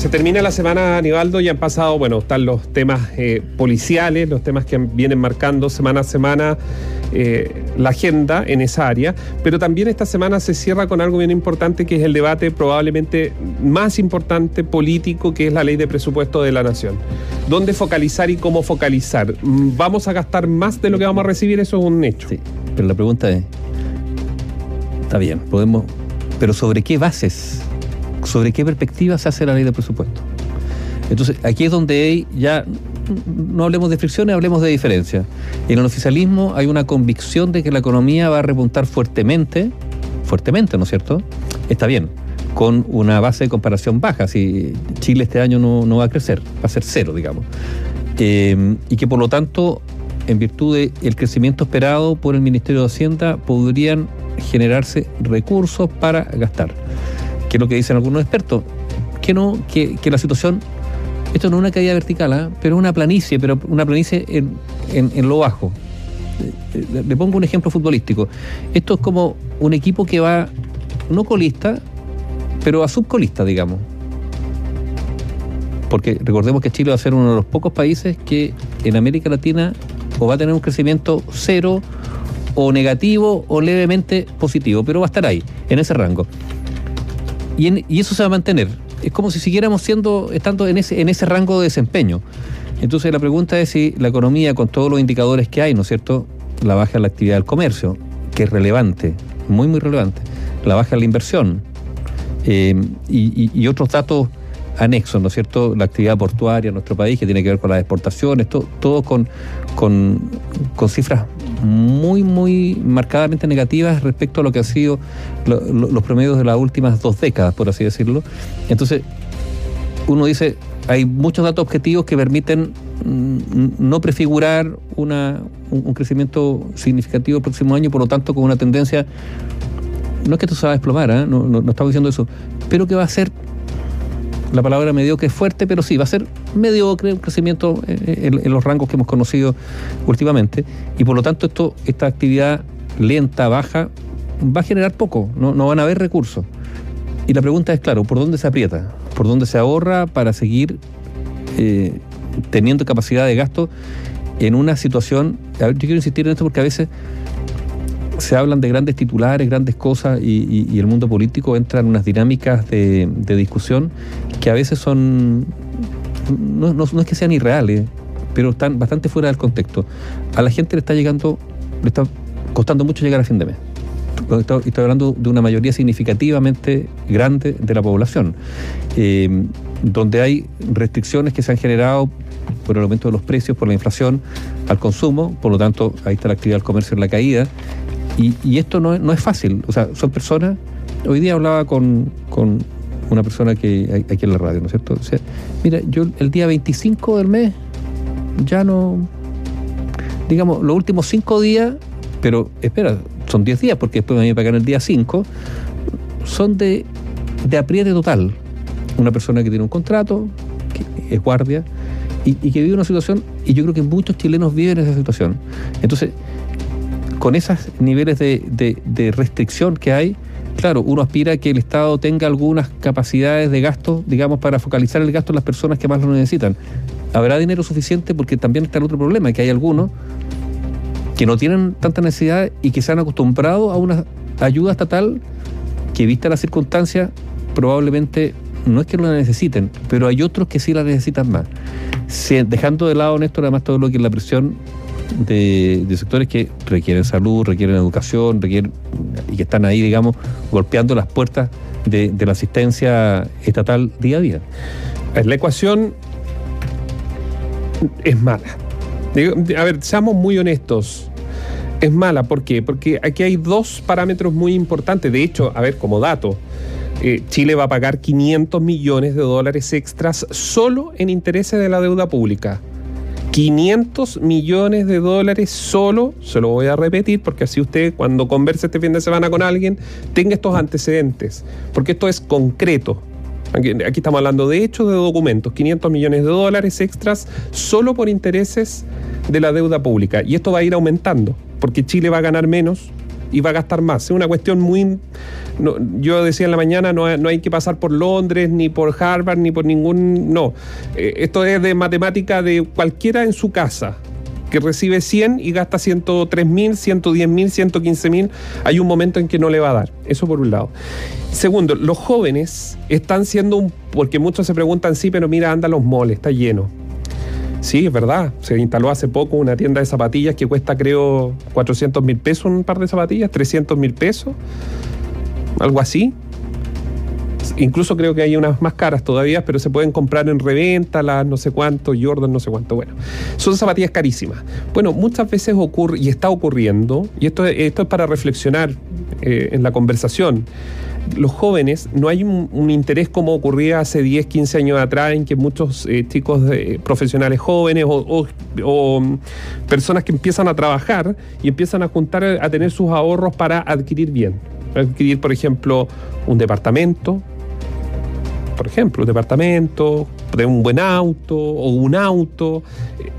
Se termina la semana, Aníbaldo, y han pasado, bueno, están los temas eh, policiales, los temas que vienen marcando semana a semana eh, la agenda en esa área, pero también esta semana se cierra con algo bien importante que es el debate probablemente más importante político, que es la ley de presupuesto de la nación. ¿Dónde focalizar y cómo focalizar? ¿Vamos a gastar más de lo que vamos a recibir? Eso es un hecho. Sí, pero la pregunta es, está bien, podemos, pero ¿sobre qué bases? ¿Sobre qué perspectiva se hace la ley de presupuesto? Entonces, aquí es donde ya no hablemos de fricciones, hablemos de diferencias. En el oficialismo hay una convicción de que la economía va a repuntar fuertemente, fuertemente, ¿no es cierto? Está bien, con una base de comparación baja. Si Chile este año no, va a crecer, va a ser cero, digamos. Eh, y que por lo tanto, en virtud del crecimiento esperado por el Ministerio de Hacienda, podrían generarse recursos para gastar. Que es lo que dicen algunos expertos. Que no, que, que la situación esto no es una caída vertical, ¿eh? pero una planicie, pero una planicie en, en, lo bajo. Le pongo un ejemplo futbolístico. Esto es como un equipo que va, no colista, pero a subcolista, digamos. Porque recordemos que Chile va a ser uno de los pocos países que en América Latina o va a tener un crecimiento cero o negativo o levemente positivo, pero va a estar ahí, en ese rango. Y, y eso se va a mantener es como si siguiéramos siendo, estando en ese, en ese rango de desempeño. Entonces la pregunta es si la economía, con todos los indicadores que hay, ¿no es cierto?, la baja en la actividad del comercio, que es relevante, muy, muy relevante, la baja en la inversión eh, y, otros datos anexos, ¿no es cierto?, la actividad portuaria en nuestro país, que tiene que ver con las exportaciones, todo, todo con, con, con cifras muy, muy marcadamente negativas respecto a lo que han sido los promedios de las últimas dos décadas, por así decirlo. Entonces, uno dice, hay muchos datos objetivos que permiten mm, no prefigurar una, un, crecimiento significativo el próximo año, por lo tanto, con una tendencia, no es que esto se va a desplomar, ¿eh? no, no, no estamos diciendo eso, pero que va a ser la palabra mediocre es fuerte, pero sí, va a ser mediocre, un crecimiento en, los rangos que hemos conocido últimamente. Y por lo tanto, esto, esta actividad lenta, baja, va a generar poco, no, van a haber recursos. Y la pregunta es, claro, ¿por dónde se aprieta? ¿Por dónde se ahorra para seguir eh, teniendo capacidad de gasto en una situación? yo quiero insistir en esto porque a veces se hablan de grandes titulares, grandes cosas, y, el mundo político entra en unas dinámicas de, discusión que a veces son, no, es que sean irreales, pero están bastante fuera del contexto. A la gente le está llegando, le está costando mucho llegar a fin de mes. Estoy, hablando de una mayoría significativamente grande de la población, eh, donde hay restricciones que se han generado por el aumento de los precios, por la inflación al consumo, por lo tanto ahí está la actividad del comercio en la caída, y, esto no, no, es fácil, o sea, son personas, hoy día hablaba con, una persona que aquí en la radio, ¿no es cierto? O sea, mira, yo el día 25 del mes ya no, digamos, los últimos cinco días, pero espera, son 10 días porque después me voy a pagar el día 5, son de, de apriete total. Una persona que tiene un contrato, que es guardia, y, que vive una situación, y yo creo que muchos chilenos viven esa situación. Entonces, con esos niveles de, restricción que hay, claro, uno aspira a que el Estado tenga algunas capacidades de gasto, digamos, para focalizar el gasto en las personas que más lo necesitan. ¿Habrá dinero suficiente? Porque también está el otro problema, que hay algunos que no tienen tanta necesidad y que se han acostumbrado a una ayuda estatal que, vista las circunstancias, probablemente no es que no la necesiten, pero hay otros que sí la necesitan más. dejando de lado, Néstor, además todo lo que es la presión de, sectores que requieren salud, requieren educación, requieren y que están ahí, digamos, golpeando las puertas de, la asistencia estatal día a día. La ecuación es mala. A ver, seamos muy honestos. Es mala, ¿por qué? Porque aquí hay dos parámetros muy importantes. De hecho, a ver, como dato, eh, Chile va a pagar 500 millones de dólares extras solo en intereses de la deuda pública. 500 millones de dólares solo, se lo voy a repetir porque así usted cuando converse este fin de semana con alguien tenga estos antecedentes, porque esto es concreto. Aquí, estamos hablando de hechos, de documentos, 500 millones de dólares extras solo por intereses de la deuda pública. Y esto va a ir aumentando, porque Chile va a ganar menos y va a gastar más. Es una cuestión muy... yo decía en la mañana, no, hay que pasar por Londres, ni por Harvard, ni por ningún... No, eh, esto es de matemática de cualquiera en su casa que recibe 100 y gasta 103 mil, 110 mil, 115 mil, hay un momento en que no le va a dar. Eso por un lado. Segundo, los jóvenes están siendo un... Porque muchos se preguntan, sí, pero mira, anda los moles, está lleno. Sí, es verdad. Se instaló hace poco una tienda de zapatillas que cuesta, creo, 400 mil pesos un par de zapatillas, 300 mil pesos, algo así. Incluso creo que hay unas más caras todavía, pero se pueden comprar en reventa, las no sé cuánto, Jordan, no sé cuánto. Bueno, son zapatillas carísimas. Bueno, muchas veces ocurre, y está ocurriendo, y esto, esto es para reflexionar eh, en la conversación los jóvenes, no hay un, interés como ocurría hace 10, 15 años atrás, en que muchos eh, chicos profesionales jóvenes o, mm, personas que empiezan a trabajar y empiezan a juntar, a tener sus ahorros para adquirir bien. Adquirir, por ejemplo, un departamento, por ejemplo, un departamento, de un buen auto o un auto.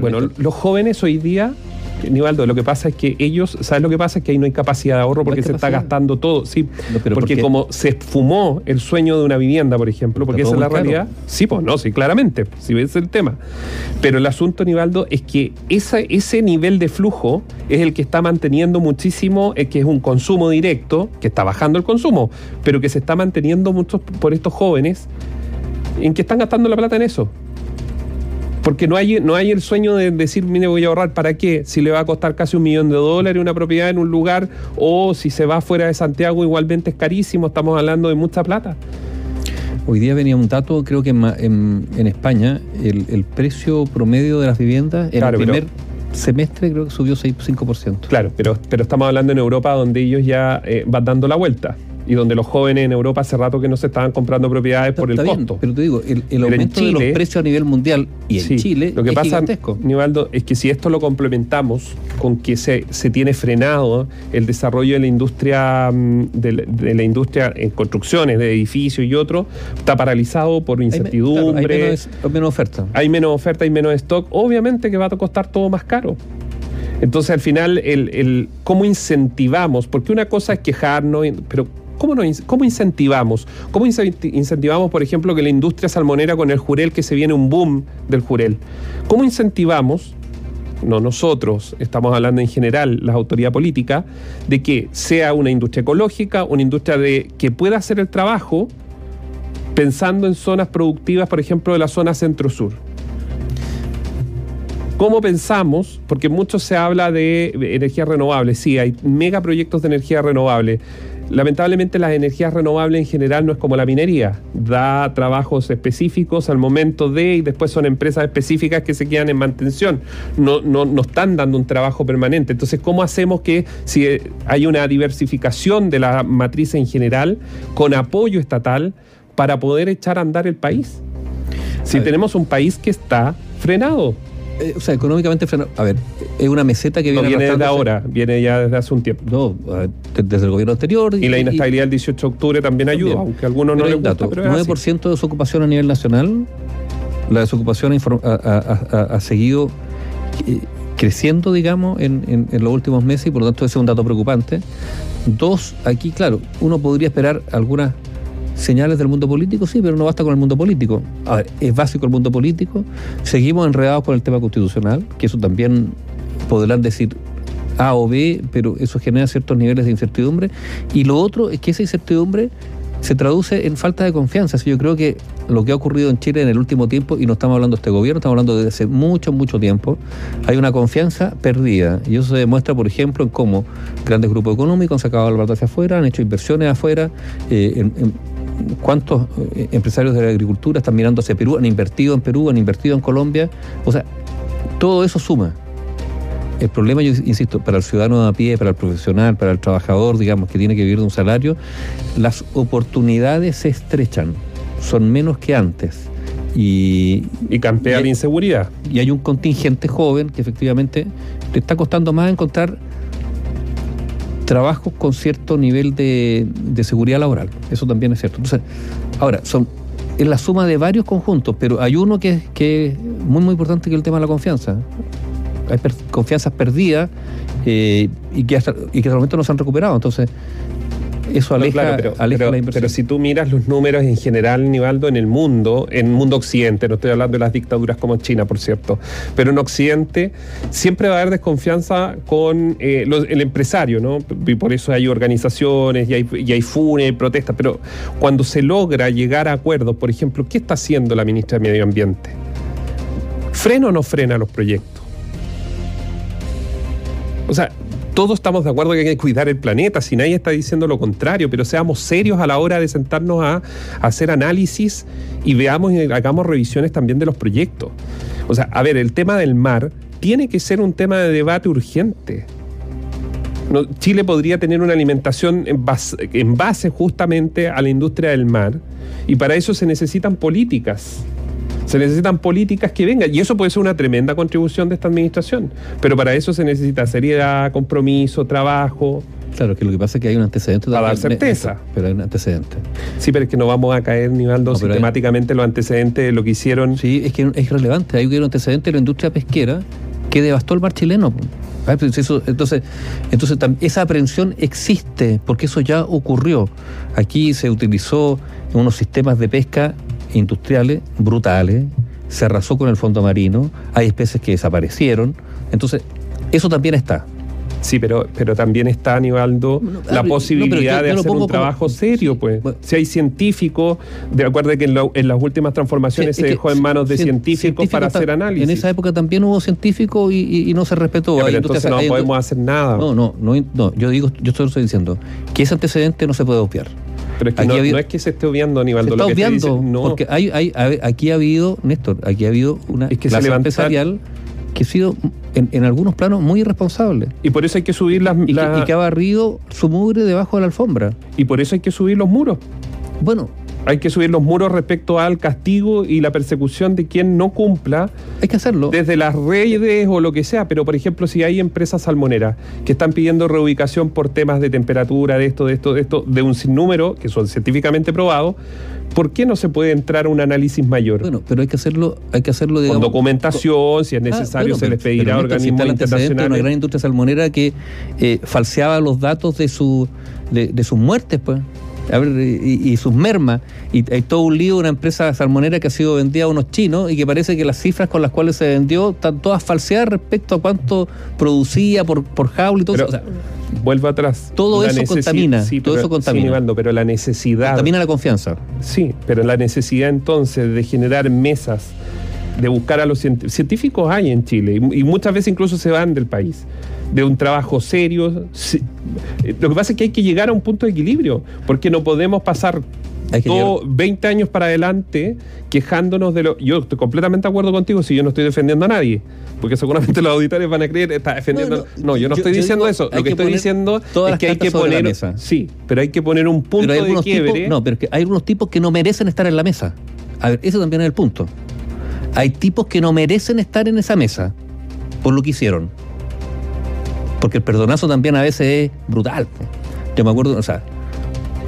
bueno, los jóvenes hoy día Nivaldo, lo que pasa es que ellos, ¿sabes lo que pasa? Es que ahí no hay capacidad de ahorro porque se está gastando todo. Sí, porque como se fumó el sueño de una vivienda, por ejemplo, porque esa es la realidad. Sí, pues no, sí, claramente, si ves el tema. Pero el asunto, Nivaldo, es que ese nivel de flujo es el que está manteniendo muchísimo, es que es un consumo directo, que está bajando el consumo, pero que se está manteniendo mucho por estos jóvenes en que están gastando la plata en eso. Porque no hay, no hay el sueño de decir, mire, voy a ahorrar, ¿para qué? Si le va a costar casi un millón de dólares una propiedad en un lugar, o si se va fuera de Santiago, igualmente es carísimo, estamos hablando de mucha plata. Hoy día venía un dato, creo que en, en, España, el, precio promedio de las viviendas en el primer semestre creo que subió 6-5%. Claro, pero, pero estamos hablando en Europa donde ellos ya eh, van dando la vuelta y donde los jóvenes en Europa hace rato que no se estaban comprando propiedades por el costo. Pero te digo, el, aumento de los precios a nivel mundial y en Chile lo que pasa, Nivaldo, es que si esto lo complementamos con que se, se tiene frenado el desarrollo de la industria mm, de, la industria en construcciones de edificios y otros, está paralizado por incertidumbre. Hay, menos, oferta. Hay menos oferta y menos stock. Obviamente que va a costar todo más caro. Entonces, al final, el, el, cómo incentivamos, porque una cosa es quejarnos, pero ¿Cómo, ¿Cómo, incentivamos? ¿Cómo incentivamos, por ejemplo, que la industria salmonera con el jurel, que se viene un boom del jurel? ¿Cómo incentivamos, no nosotros, estamos hablando en general, la autoridad política, de que sea una industria ecológica, una industria de que pueda hacer el trabajo pensando en zonas productivas, por ejemplo, de la zona centro-sur? ¿Cómo pensamos? Porque mucho se habla de energías renovables. Sí, hay megaproyectos de energía renovable Lamentablemente las energías renovables en general no es como la minería, da trabajos específicos al momento de y después son empresas específicas que se quedan en mantención, no, no, no están dando un trabajo permanente. Entonces, ¿cómo hacemos que si hay una diversificación de la matriz en general con apoyo estatal para poder echar a andar el país? Si tenemos un país que está frenado. Eh, o sea, económicamente A ver, es una meseta que viene. No viene desde ahora, viene ya desde hace un tiempo. No, desde el gobierno anterior. Y, la inestabilidad del 18 de octubre también ayuda, aunque a algunos no les gusta. Dato, pero 9% de desocupación a nivel nacional. La desocupación ha, seguido creciendo, digamos, en, en, los últimos meses y por lo tanto ese es un dato preocupante. Dos, aquí, claro, uno podría esperar algunas señales del mundo político, sí, pero no basta con el mundo político. A ver, es básico el mundo político. Seguimos enredados con el tema constitucional, que eso también podrán decir A o B, pero eso genera ciertos niveles de incertidumbre. Y lo otro es que esa incertidumbre se traduce en falta de confianza. yo creo que lo que ha ocurrido en Chile en el último tiempo, y no estamos hablando de este gobierno, estamos hablando de hace mucho, mucho tiempo, hay una confianza perdida. Y eso se demuestra, por ejemplo, en cómo grandes grupos económicos han sacado la plata hacia afuera, han hecho inversiones afuera, eh, en cuántos eh, empresarios de la agricultura están mirando hacia Perú, han invertido en Perú, han invertido en Colombia. O sea, todo eso suma. El problema, yo insisto, para el ciudadano de a pie, para el profesional, para el trabajador, digamos, que tiene que vivir de un salario, las oportunidades se estrechan, son menos que antes. Y, y campea la inseguridad. Y hay un contingente joven que efectivamente le está costando más encontrar trabajos con cierto nivel de, seguridad laboral. Eso también es cierto. Entonces, ahora, son es la suma de varios conjuntos, pero hay uno que, que es muy, muy importante, que es el tema de la confianza. hay per- confianzas perdidas eh, y, que hasta, y que hasta el momento no se han recuperado. Entonces, eso No, aleja, claro, pero, aleja pero- la inversión. pero si tú miras los números en general, Nivaldo, en el mundo, en el mundo occidente, no estoy hablando de las dictaduras como China, por cierto, pero en occidente siempre va a haber desconfianza con eh, los- el empresario, ¿no? Y por eso hay organizaciones y hay, y hay funes, protestas, pero cuando se logra llegar a acuerdos, por ejemplo, ¿qué está haciendo la ministra de Medio Ambiente? ¿Frena o no frena los proyectos? O sea, todos estamos de acuerdo que hay que cuidar el planeta, si nadie está diciendo lo contrario, pero seamos serios a la hora de sentarnos a, hacer análisis y veamos y hagamos revisiones también de los proyectos. O sea, a ver, el tema del mar tiene que ser un tema de debate urgente. Chile podría tener una alimentación en base justamente a la industria del mar y para eso se necesitan políticas. Se necesitan políticas que vengan y eso puede ser una tremenda contribución de esta administración. Pero para eso se necesita seriedad, compromiso, trabajo. Claro, que lo que pasa es que hay un antecedente. Para dar certeza. Pero hay un antecedente. Sí, pero es que no vamos a caer, Nivaldo, No, pero hay- sistemáticamente los antecedentes de lo que hicieron. Sí, es que es relevante. Hay un antecedente de la industria pesquera que devastó el mar chileno. pues entonces, entonces esa aprehensión existe porque eso ya ocurrió. Aquí se utilizó unos sistemas de pesca industriales brutales, se arrasó con el fondo marino, hay especies que desaparecieron. Entonces, eso también está. Sí, pero, pero también está, No, la no, posibilidad yo- de hacer un como- trabajo serio, sí, pues. bueno. Si hay científicos, de acuerdo que en, lo- en las últimas transformaciones Sí, se dejó en manos de cien- científicos para hacer análisis. En esa época también hubo científicos y, y- y no se respetó. Ya, pero entonces no podemos hacer nada. No, no, no, no, yo digo, yo solo estoy diciendo que ese antecedente no se puede obviar. Pero es que no, ha habido- no es que se esté obviando, Se Nivaldo. está lo que estoy obviando, diciendo- no. porque hay, hay, aquí ha habido, Néstor, aquí ha habido una Es que se clase levantan- empresarial que ha sido en, en algunos planos muy irresponsable Y por eso hay que subir las, y, que, la- y que ha barrido su mugre debajo de la alfombra. y por eso hay que subir los muros. Bueno, Hay que subir los muros respecto al castigo y la persecución de quien no cumpla hay que hacerlo. desde las redes o lo que sea, pero por ejemplo, si hay empresas salmoneras que están pidiendo reubicación por temas de temperatura, de esto, de esto, de esto, de un sinnúmero que son científicamente probados, ¿por qué no se puede entrar a un análisis mayor? Bueno, pero hay que hacerlo, hay que hacerlo Con digamos, documentación, si es Ah, necesario, bueno, se les pedirá a si organismos antecedente de Una gran internacionales. industria salmonera que eh, falseaba los datos de, su, de, de sus muertes, pues. A ver, y, y sus mermas. Y hay todo un lío de una empresa salmonera que ha sido vendida a unos chinos y que parece que las cifras con las cuales se vendió están todas falseadas respecto a cuánto producía por, por jaula y todo Pero, eso. O sea, Vuelvo atrás. todo La eso contamina, todo pero- eso contamina. sí, Nivaldo, pero la necesidad. también a la confianza. Sí, pero la necesidad entonces de generar mesas, de buscar a los científicos. Hay en Chile y muchas veces incluso se van del país. De un trabajo serio. Eh, Lo que pasa es que hay que llegar a un punto de equilibrio, porque no podemos pasar todo 20 años para adelante quejándonos de lo. Yo estoy completamente de acuerdo contigo si yo no estoy defendiendo a nadie, porque seguramente los auditores van a creer está defendiendo. No, No, no, yo no yo- estoy diciendo digo, eso. Lo que, que estoy diciendo es que hay que la poner. mesa. Sí, pero hay que poner un punto Pero hay de quiebre. tipos, no, pero es que hay algunos tipos que no merecen estar en la mesa. A ver, ese también es el punto. Hay tipos que no merecen estar en esa mesa por lo que hicieron. Porque el perdonazo también a veces es brutal. po. Yo me acuerdo, o sea,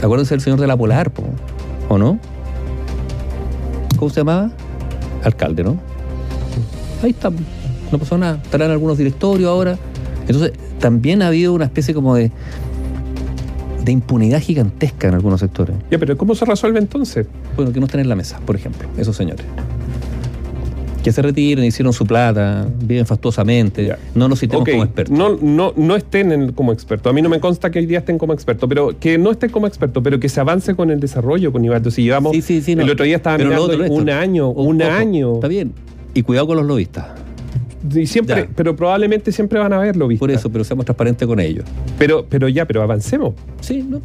acuérdense del señor de la Polar, po, ¿o no? ¿Cómo se llamaba? Alcalde, ¿no? Ahí está, no pasó nada. Estarán algunos directorios ahora. Entonces, también ha habido una especie como de de impunidad gigantesca en algunos sectores. Ya, pero ¿cómo se resuelve entonces? Bueno, que no estén en la mesa, por ejemplo, esos señores. Que se retiren, hicieron su plata, viven fastuosamente, Ya. no nos citemos como expertos. No, no, no estén en- como expertos. A mí no me consta que hoy día estén como expertos, pero que no estén como expertos, pero que se avance con el desarrollo, con Ibaldo. Si llevamos. Sí, sí, sí, no. El otro día estaba mirando un año, un ojo, año. Está bien. Y cuidado con los lobistas. Y siempre, Ya. pero probablemente siempre van a haberlo visto. Por eso, pero seamos transparentes con ellos. Pero, pero ya, pero avancemos. Sí, no,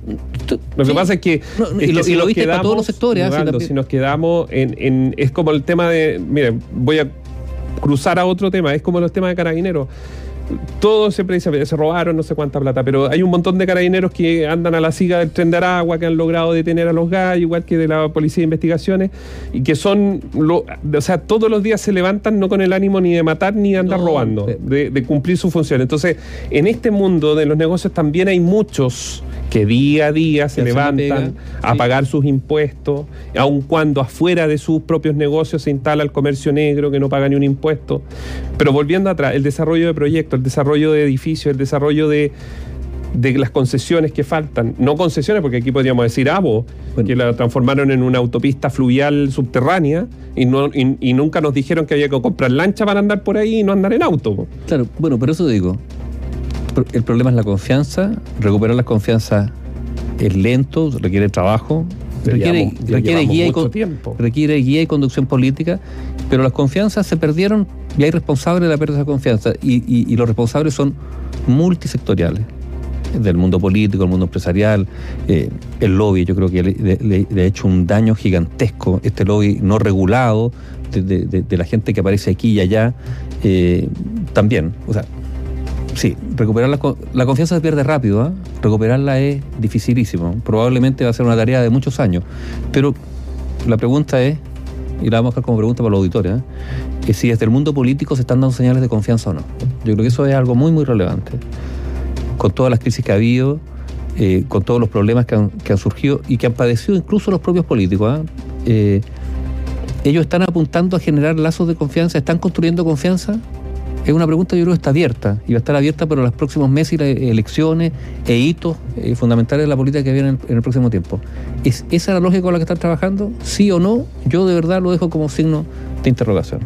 Lo que sí. pasa es que, No, es y lo- si y lo nos viste para todos los sectores, también. si nos quedamos en, en- es como el tema de, mire, voy a cruzar a otro tema, es como los temas de carabineros. Todo siempre dice, se robaron no sé cuánta plata, pero hay un montón de carabineros que andan a la siga del tren de Aragua, que han logrado detener a los gallos, igual que de la Policía de Investigaciones, y que son, lo, o sea, todos los días se levantan no con el ánimo ni de matar ni de andar robando, de, de cumplir su función. Entonces, en este mundo de los negocios también hay muchos que día a día se levantan a pagar sus impuestos, aun cuando afuera de sus propios negocios se instala el comercio negro que no paga ni un impuesto. Pero volviendo atrás, el desarrollo de proyectos, el desarrollo de edificios, el desarrollo de, las concesiones que faltan, no concesiones, porque aquí podríamos decir ABO, que la transformaron en una autopista fluvial subterránea y, no, y, nunca nos dijeron que había que comprar lancha para andar por ahí y no andar en auto. Claro, bueno, pero eso digo, el problema es la confianza. Recuperar la confianza es lento, requiere trabajo, requiere, guía y requiere guía y conducción política, pero las confianzas se perdieron y hay responsables de la pérdida de confianza y, los responsables son multisectoriales del mundo político, el mundo empresarial, eh, el lobby, yo creo que le, ha hecho un daño gigantesco, este lobby no regulado de, la gente que aparece aquí y allá, eh, también, o sea, Sí, recuperar la, confianza se pierde rápido, ¿eh? recuperarla es dificilísimo. Probablemente va a ser una tarea de muchos años. Pero la pregunta es, y la vamos a dejar como pregunta para los auditores, es si desde el mundo político se están dando señales de confianza o no. Yo creo que eso es algo muy, muy relevante. Con todas las crisis que ha habido, eh, con todos los problemas que han, surgido y que han padecido incluso los propios políticos. ¿eh? ellos están apuntando a generar lazos de confianza, están construyendo confianza es una pregunta que yo creo que está abierta y va a estar abierta para los próximos meses y las elecciones e hitos eh, fundamentales de la política que vienen en, el próximo tiempo. ¿Es esa la lógica con la que están trabajando? ¿Sí o no? Yo de verdad lo dejo como signo de interrogación.